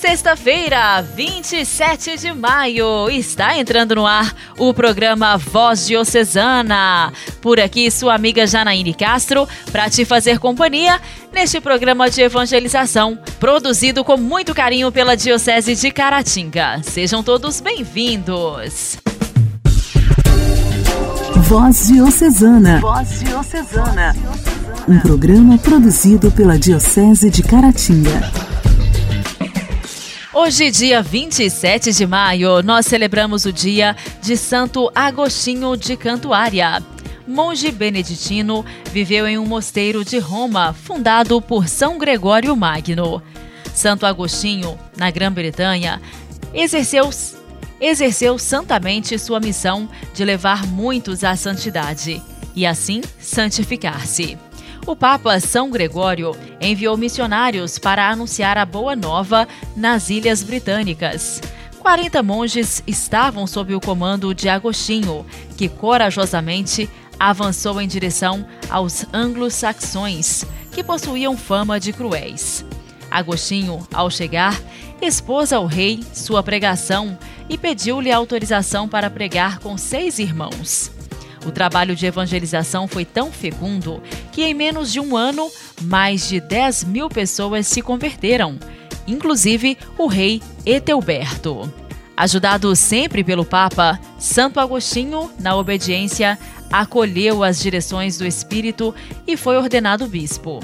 Sexta-feira, 27 de maio, está entrando no ar o programa Voz Diocesana. Por aqui, sua amiga Janaíne Castro, para te fazer companhia neste programa de evangelização, produzido com muito carinho pela Diocese de Caratinga. Sejam todos bem-vindos. Voz Diocesana. Voz Diocesana. Um programa produzido pela Diocese de Caratinga. Hoje, dia 27 de maio, nós celebramos o dia de Santo Agostinho de Cantuária. Monge beneditino, viveu em um mosteiro de Roma, fundado por São Gregório Magno. Santo Agostinho, na Grã-Bretanha, exerceu, exerceu santamente sua missão de levar muitos à santidade e assim santificar-se o Papa São Gregório enviou missionários para anunciar a Boa Nova nas Ilhas Britânicas. 40 monges estavam sob o comando de Agostinho, que corajosamente avançou em direção aos anglo-saxões, que possuíam fama de cruéis. Agostinho, ao chegar, expôs ao rei sua pregação e pediu-lhe autorização para pregar com seis irmãos. O trabalho de evangelização foi tão fecundo que, em menos de um ano, mais de 10 mil pessoas se converteram, inclusive o rei Etelberto. Ajudado sempre pelo Papa, Santo Agostinho, na obediência, acolheu as direções do Espírito e foi ordenado bispo.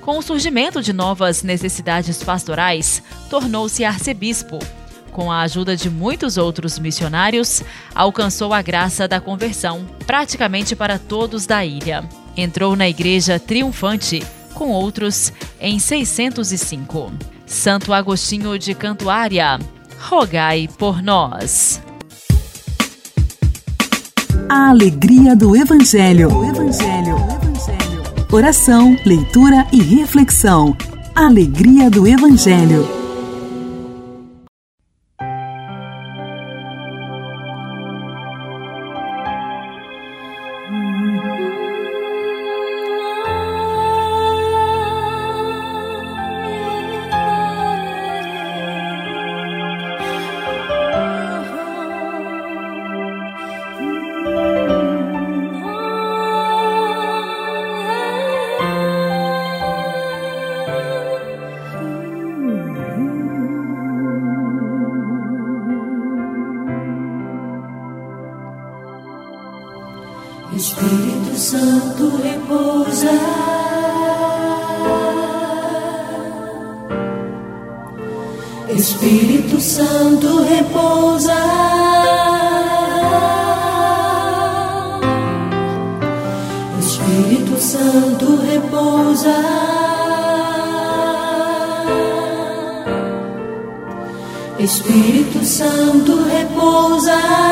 Com o surgimento de novas necessidades pastorais, tornou-se arcebispo com a ajuda de muitos outros missionários, alcançou a graça da conversão praticamente para todos da ilha. Entrou na igreja triunfante, com outros, em 605. Santo Agostinho de Cantuária, rogai por nós. A alegria do Evangelho. O Evangelho. O Evangelho. Oração, leitura e reflexão. Alegria do Evangelho. Repousa.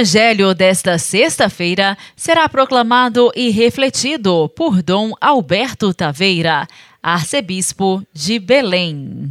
Evangelho desta sexta-feira será proclamado e refletido por Dom Alberto Taveira, arcebispo de Belém.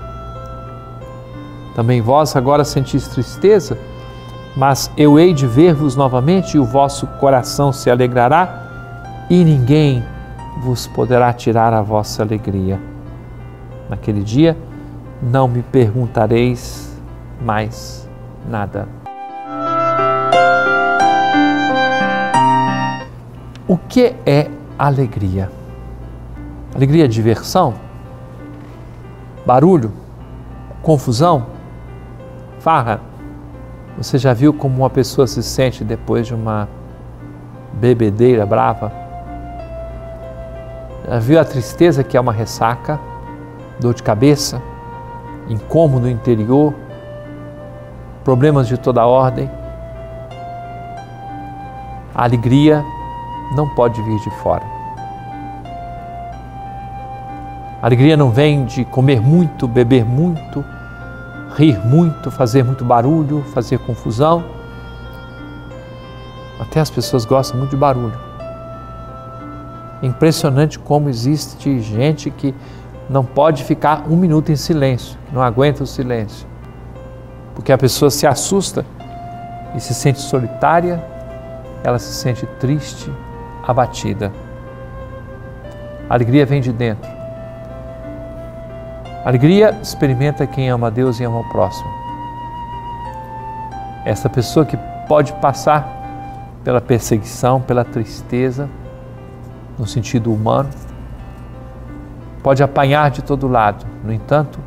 Também vós agora sentis tristeza, mas eu hei de ver-vos novamente e o vosso coração se alegrará, e ninguém vos poderá tirar a vossa alegria. Naquele dia não me perguntareis mais nada. O que é alegria? Alegria é diversão? Barulho? Confusão? Farra? Você já viu como uma pessoa se sente depois de uma bebedeira brava? Já viu a tristeza que é uma ressaca, dor de cabeça, incômodo interior, problemas de toda ordem? A alegria não pode vir de fora. A alegria não vem de comer muito, beber muito, rir muito, fazer muito barulho, fazer confusão. Até as pessoas gostam muito de barulho. Impressionante como existe gente que não pode ficar um minuto em silêncio, não aguenta o silêncio. Porque a pessoa se assusta e se sente solitária, ela se sente triste, abatida. A alegria vem de dentro. Alegria experimenta quem ama a Deus e ama o próximo. Essa pessoa que pode passar pela perseguição, pela tristeza, no sentido humano, pode apanhar de todo lado. No entanto,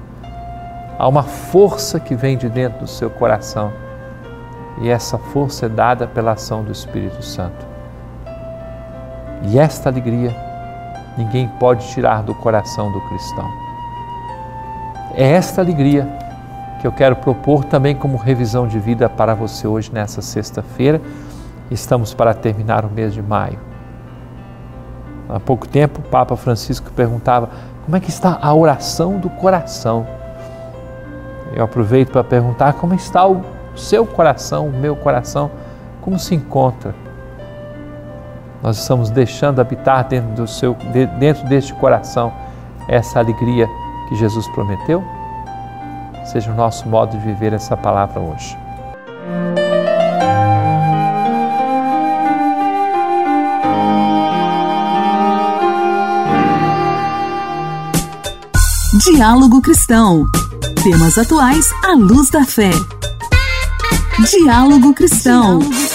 há uma força que vem de dentro do seu coração e essa força é dada pela ação do Espírito Santo. E esta alegria ninguém pode tirar do coração do cristão. É esta alegria que eu quero propor também como revisão de vida para você hoje nessa sexta-feira. Estamos para terminar o mês de maio. Há pouco tempo, o Papa Francisco perguntava como é que está a oração do coração. Eu aproveito para perguntar como está o seu coração, o meu coração, como se encontra. Nós estamos deixando habitar dentro, do seu, dentro deste coração essa alegria que Jesus prometeu? Seja o nosso modo de viver essa palavra hoje. Diálogo Cristão. Temas atuais à luz da fé. Diálogo Cristão. Diálogo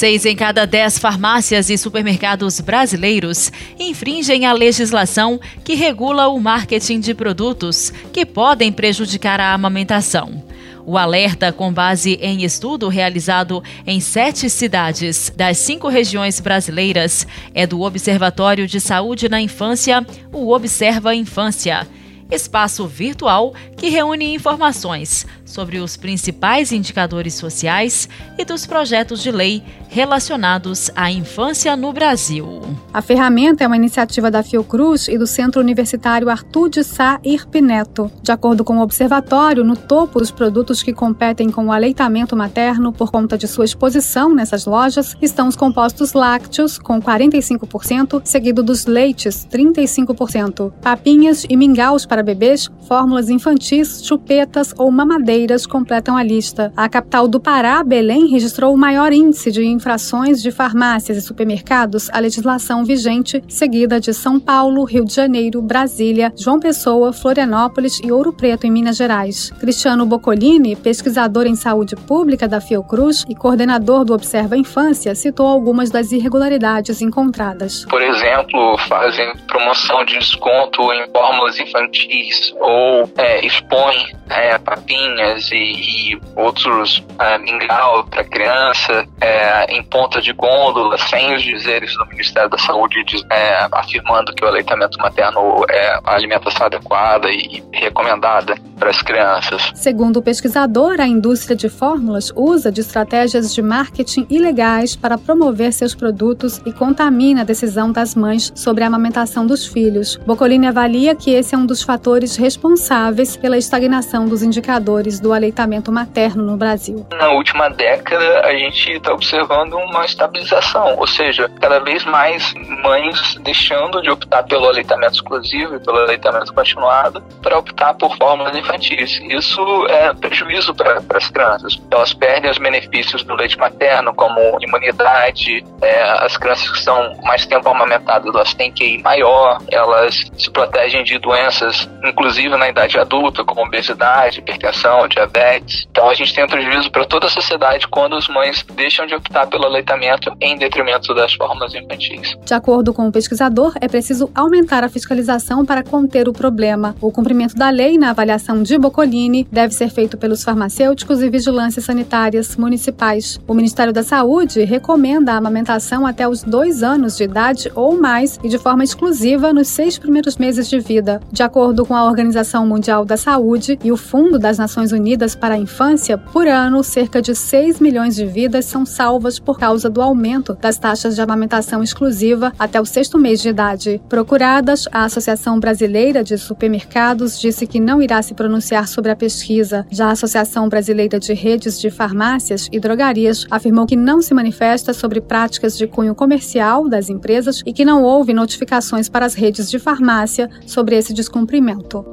Seis em cada dez farmácias e supermercados brasileiros infringem a legislação que regula o marketing de produtos que podem prejudicar a amamentação. O alerta, com base em estudo realizado em sete cidades das cinco regiões brasileiras, é do Observatório de Saúde na Infância, o Observa Infância espaço virtual que reúne informações sobre os principais indicadores sociais e dos projetos de lei relacionados à infância no Brasil. A ferramenta é uma iniciativa da Fiocruz e do Centro Universitário Arthur de Sá Irpineto. De acordo com o observatório, no topo dos produtos que competem com o aleitamento materno por conta de sua exposição nessas lojas estão os compostos lácteos, com 45%, seguido dos leites, 35%, papinhas e mingaus para bebês, fórmulas infantis, chupetas ou mamadeiras Completam a lista. A capital do Pará, Belém, registrou o maior índice de infrações de farmácias e supermercados à legislação vigente, seguida de São Paulo, Rio de Janeiro, Brasília, João Pessoa, Florianópolis e Ouro Preto, em Minas Gerais. Cristiano Boccolini, pesquisador em saúde pública da Fiocruz e coordenador do Observa Infância, citou algumas das irregularidades encontradas. Por exemplo, fazem promoção de desconto em fórmulas infantis ou é, expõem é, papinhas e, e outros é, mingau para criança é, em ponta de gôndola sem os dizeres do Ministério da Saúde é, afirmando que o aleitamento materno é a alimentação adequada e recomendada para as crianças. Segundo o pesquisador, a indústria de fórmulas usa de estratégias de marketing ilegais para promover seus produtos e contamina a decisão das mães sobre a amamentação dos filhos. Boccolini avalia que esse é um dos fatores responsáveis pela estagnação dos indicadores do aleitamento materno no Brasil. Na última década, a gente está observando uma estabilização, ou seja, cada vez mais mães deixando de optar pelo aleitamento exclusivo e pelo aleitamento continuado para optar por fórmulas infantis. Isso é prejuízo para as crianças. Elas perdem os benefícios do leite materno, como imunidade, é, as crianças que estão mais tempo amamentadas, elas têm ir maior, elas se protegem de doenças, inclusive na idade adulta, como obesidade, hipertensão, diabetes. Então a gente tem um prejuízo para toda a sociedade quando as mães deixam de optar pelo aleitamento em detrimento das fórmulas infantis. De acordo com o pesquisador, é preciso aumentar a fiscalização para conter o problema. O cumprimento da lei na avaliação de Boccolini deve ser feito pelos farmacêuticos e vigilâncias sanitárias municipais. O Ministério da Saúde recomenda a amamentação até os dois anos de idade ou mais e de forma exclusiva nos seis primeiros meses de vida. De acordo com a Organização Mundial da Saúde e o Fundo das Nações Unidas para a Infância, por ano, cerca de 6 milhões de vidas são salvas por causa do aumento das taxas de amamentação exclusiva até o sexto mês de idade. Procuradas, a Associação Brasileira de Supermercados disse que não irá se pronunciar sobre a pesquisa. Já a Associação Brasileira de Redes de Farmácias e Drogarias afirmou que não se manifesta sobre práticas de cunho comercial das empresas e que não houve notificações para as redes de farmácia sobre esse descumprimento.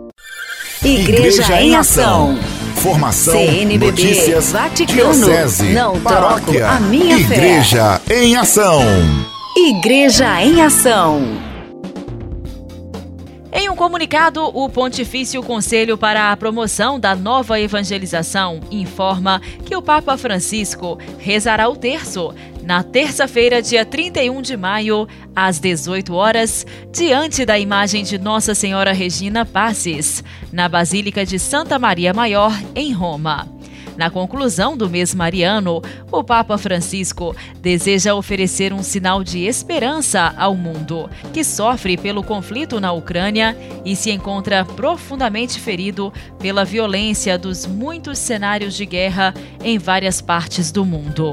Igreja, Igreja em Ação. Formação, CNBB, notícias, Vaticano, diocese, não paróquia, troco a minha Igreja fé. em Ação. Igreja em Ação. Em um comunicado, o Pontifício Conselho para a Promoção da Nova Evangelização informa que o Papa Francisco rezará o terço na terça-feira, dia 31 de maio, às 18 horas, diante da imagem de Nossa Senhora Regina Passes, na Basílica de Santa Maria Maior, em Roma. Na conclusão do mês mariano, o Papa Francisco deseja oferecer um sinal de esperança ao mundo, que sofre pelo conflito na Ucrânia e se encontra profundamente ferido pela violência dos muitos cenários de guerra em várias partes do mundo.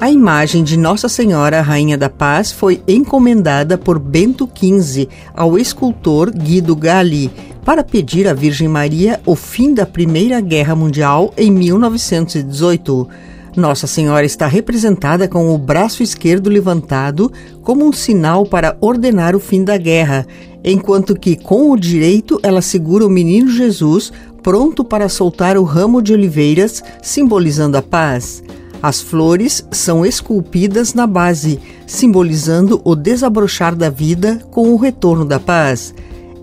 A imagem de Nossa Senhora Rainha da Paz foi encomendada por Bento XV ao escultor Guido Galli para pedir à Virgem Maria o fim da Primeira Guerra Mundial em 1918. Nossa Senhora está representada com o braço esquerdo levantado como um sinal para ordenar o fim da guerra, enquanto que com o direito ela segura o menino Jesus pronto para soltar o ramo de oliveiras, simbolizando a paz. As flores são esculpidas na base, simbolizando o desabrochar da vida com o retorno da paz.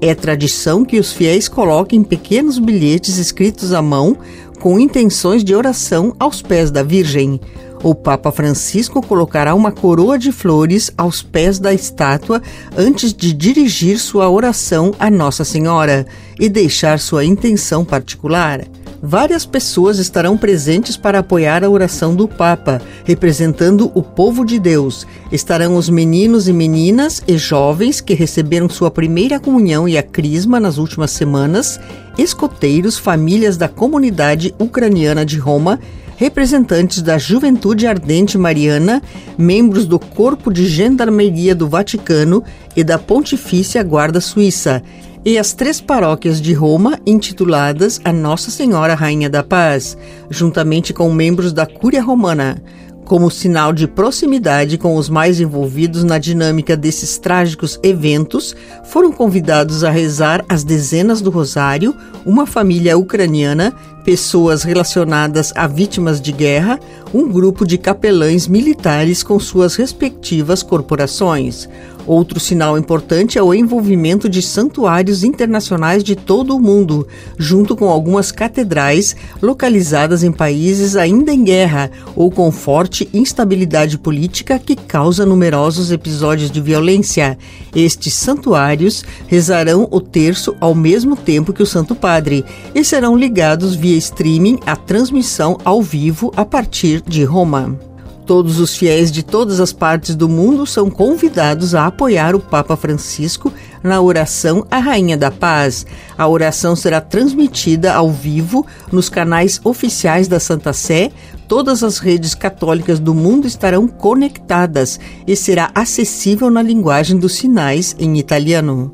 É tradição que os fiéis coloquem pequenos bilhetes escritos à mão com intenções de oração aos pés da Virgem. O Papa Francisco colocará uma coroa de flores aos pés da estátua antes de dirigir sua oração a Nossa Senhora e deixar sua intenção particular. Várias pessoas estarão presentes para apoiar a oração do Papa, representando o povo de Deus. Estarão os meninos e meninas e jovens que receberam sua primeira comunhão e a crisma nas últimas semanas, escoteiros, famílias da comunidade ucraniana de Roma, representantes da Juventude Ardente Mariana, membros do Corpo de Gendarmeria do Vaticano e da Pontifícia Guarda Suíça e as três paróquias de Roma intituladas a Nossa Senhora Rainha da Paz, juntamente com membros da Cúria Romana. Como sinal de proximidade com os mais envolvidos na dinâmica desses trágicos eventos, foram convidados a rezar as dezenas do Rosário uma família ucraniana, pessoas relacionadas a vítimas de guerra, um grupo de capelães militares com suas respectivas corporações. Outro sinal importante é o envolvimento de santuários internacionais de todo o mundo, junto com algumas catedrais localizadas em países ainda em guerra ou com forte instabilidade política que causa numerosos episódios de violência. Estes santuários rezarão o terço ao mesmo tempo que o Santo Padre e serão ligados via streaming à transmissão ao vivo a partir de Roma. Todos os fiéis de todas as partes do mundo são convidados a apoiar o Papa Francisco na oração à Rainha da Paz. A oração será transmitida ao vivo nos canais oficiais da Santa Sé. Todas as redes católicas do mundo estarão conectadas e será acessível na linguagem dos sinais em italiano.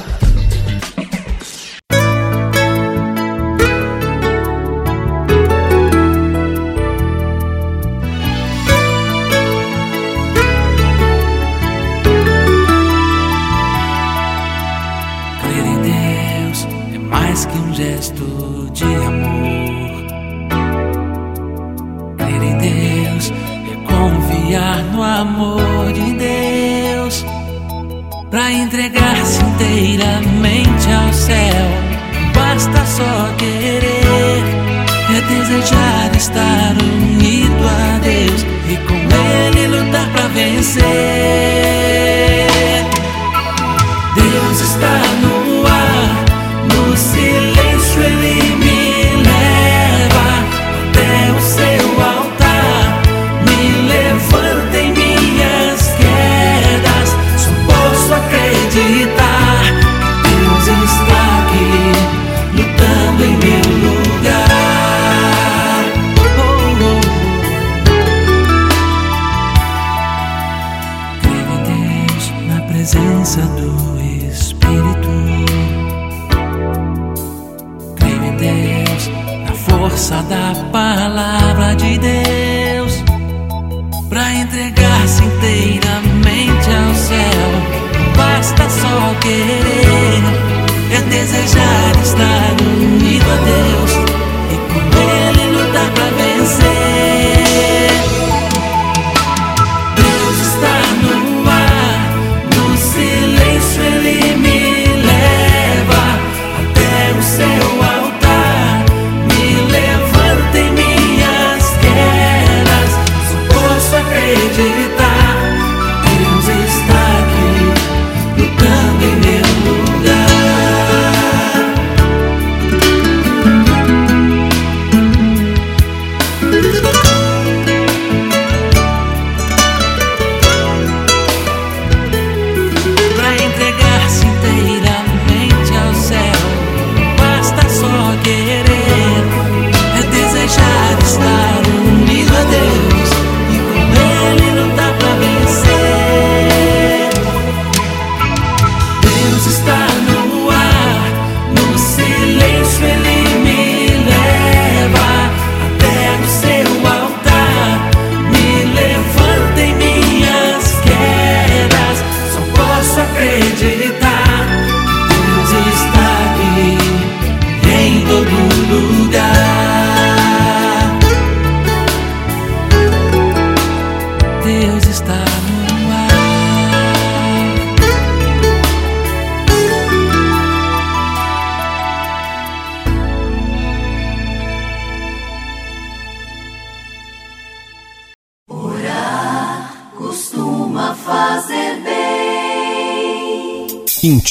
No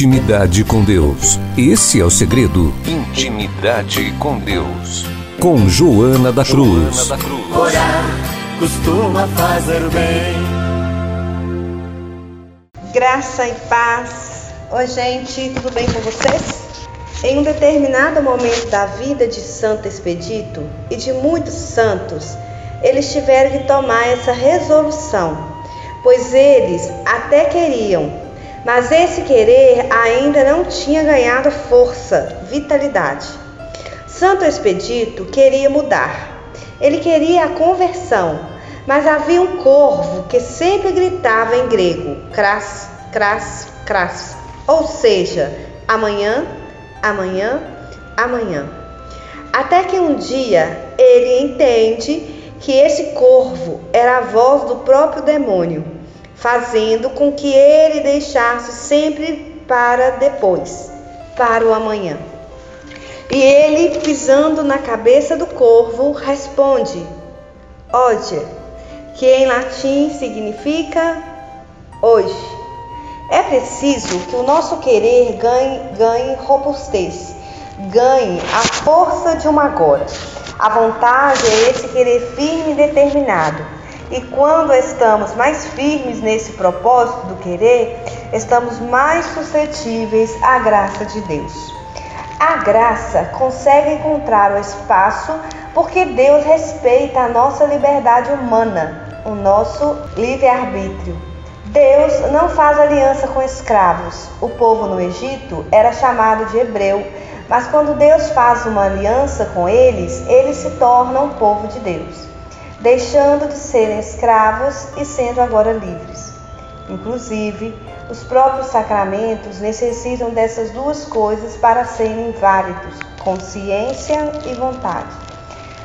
Intimidade com Deus. Esse é o segredo. Intimidade com Deus. Com Joana da Cruz. Orar costuma fazer bem. Graça e paz. Oi, gente, tudo bem com vocês? Em um determinado momento da vida de Santo Expedito e de muitos santos, eles tiveram que tomar essa resolução, pois eles até queriam, mas esse querer ainda não tinha ganhado força, vitalidade. Santo Expedito queria mudar, ele queria a conversão, Mas havia um corvo que sempre gritava em grego: cras, cras, cras. Ou seja, amanhã, amanhã, amanhã. Até que um dia ele entende que esse corvo era a voz do próprio demônio, fazendo com que ele deixasse sempre para depois, para o amanhã. E ele, pisando na cabeça do corvo, responde: Ode, que em latim significa hoje. É preciso que o nosso querer ganhe, ganhe robustez, ganhe a força de uma agora. A vontade é esse querer firme e determinado. E quando estamos mais firmes nesse propósito do querer, estamos mais suscetíveis à graça de Deus. A graça consegue encontrar o espaço porque Deus respeita a nossa liberdade humana, o nosso livre-arbítrio. Deus não faz aliança com escravos. O povo no Egito era chamado de hebreu, mas quando Deus faz uma aliança com eles, eles se tornam povo de Deus, deixando de serem escravos e sendo agora livres. Inclusive, os próprios sacramentos necessitam dessas duas coisas para serem válidos: consciência e vontade.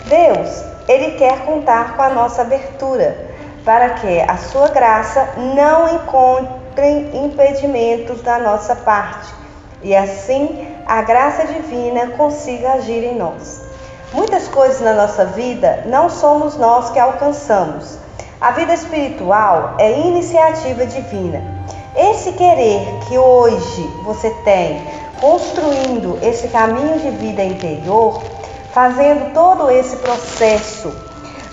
Deus, ele quer contar com a nossa abertura para que a sua graça não encontre impedimentos da nossa parte e assim a graça divina consiga agir em nós. Muitas coisas na nossa vida não somos nós que alcançamos. A vida espiritual é iniciativa divina. Esse querer que hoje você tem, construindo esse caminho de vida interior, fazendo todo esse processo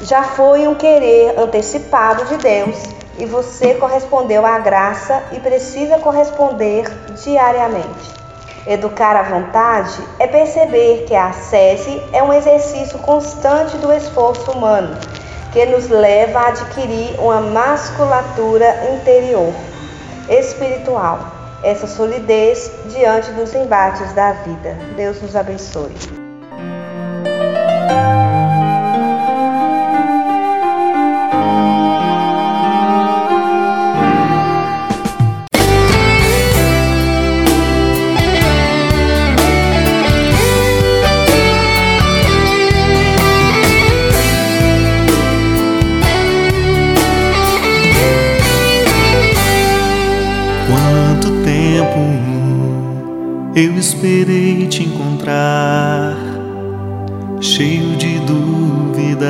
já foi um querer antecipado de Deus e você correspondeu à graça e precisa corresponder diariamente. Educar a vontade é perceber que a ascese é um exercício constante do esforço humano, que nos leva a adquirir uma masculatura interior, espiritual, essa solidez diante dos embates da vida. Deus nos abençoe. Esperei te encontrar, cheio de dúvidas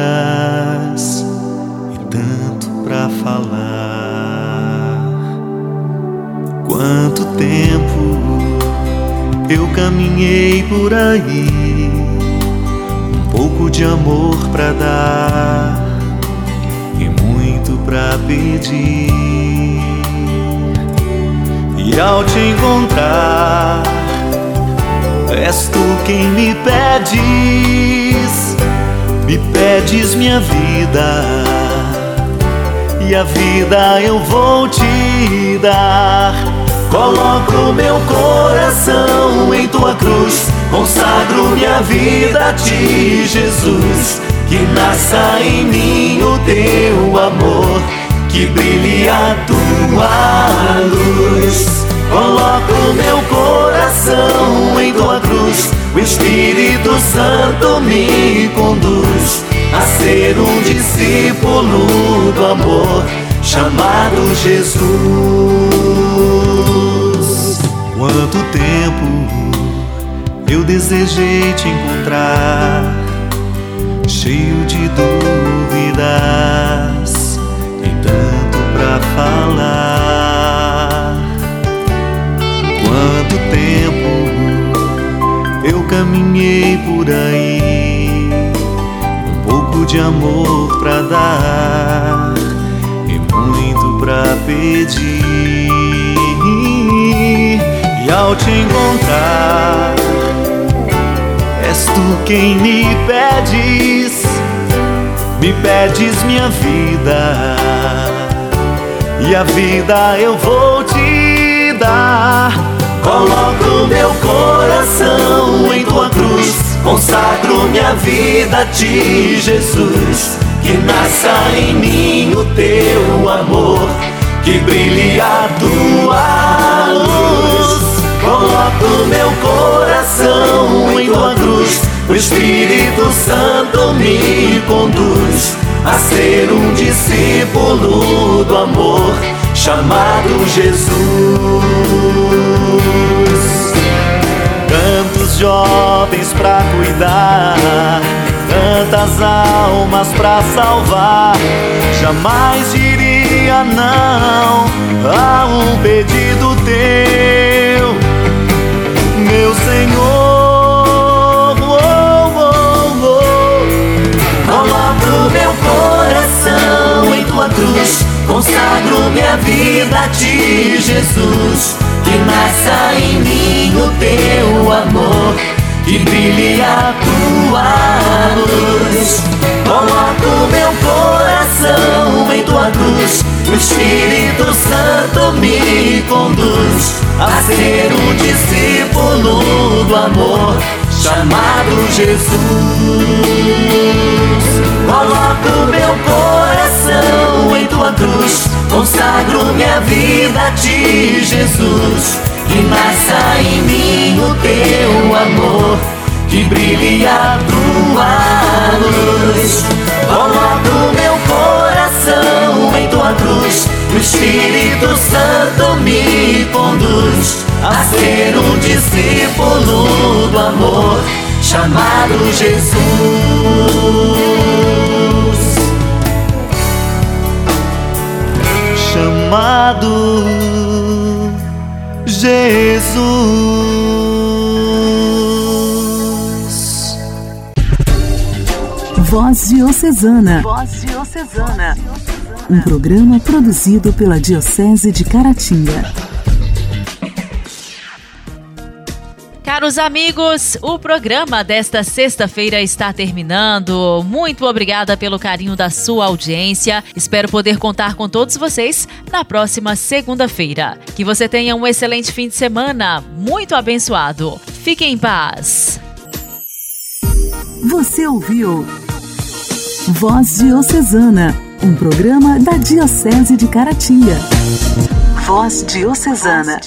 e tanto para falar. Quanto tempo eu caminhei por aí, um pouco de amor para dar e muito para pedir. E ao te encontrar És tu quem me pedes, me pedes minha vida, e a vida eu vou te dar. Coloco meu coração em tua cruz, consagro minha vida a ti, Jesus. Que nasça em mim o teu amor, que brilhe a tua luz. Coloco meu coração em tua cruz, o Espírito Santo me conduz a ser um discípulo do amor chamado Jesus. Quanto tempo eu desejei te encontrar, cheio de dúvidas e tanto pra falar quanto tempo eu caminhei por aí, um pouco de amor pra dar e muito pra pedir. E ao te encontrar, és tu quem me pedes, me pedes minha vida, e a vida eu vou Coloco meu coração em tua cruz, consagro minha vida a ti, Jesus. Que nasça em mim o teu amor, que brilhe a tua luz. Coloco meu coração em tua cruz, o Espírito Santo me conduz a ser um discípulo do amor chamado Jesus. Tantos jovens pra cuidar, tantas almas pra salvar, jamais diria não a um pedido teu, meu Senhor. Oh, oh, oh. Coloco meu coração em tua cruz Consagro minha vida a ti, Jesus. Nasça em mim o teu amor, que brilhe a tua luz. Coloco meu coração em tua cruz, o Espírito Santo me conduz a ser um discípulo do amor chamado Jesus. Coloco meu coração tua cruz, consagro minha vida a ti, Jesus. Que nasça em mim o teu amor, que brilhe a tua luz. Coloco meu coração em tua cruz, o Espírito Santo me conduz a ser um discípulo do amor chamado Jesus. Chamado Jesus. Voz Diocesana. Voz Diocesana. Um programa produzido pela Diocese de Caratinga. Caros amigos, o programa desta sexta-feira está terminando. Muito obrigada pelo carinho da sua audiência. Espero poder contar com todos vocês na próxima segunda-feira. Que você tenha um excelente fim de semana, muito abençoado. Fique em paz. Você ouviu Voz Diocesana, um programa da Diocese de Caratinga. Voz Diocesana.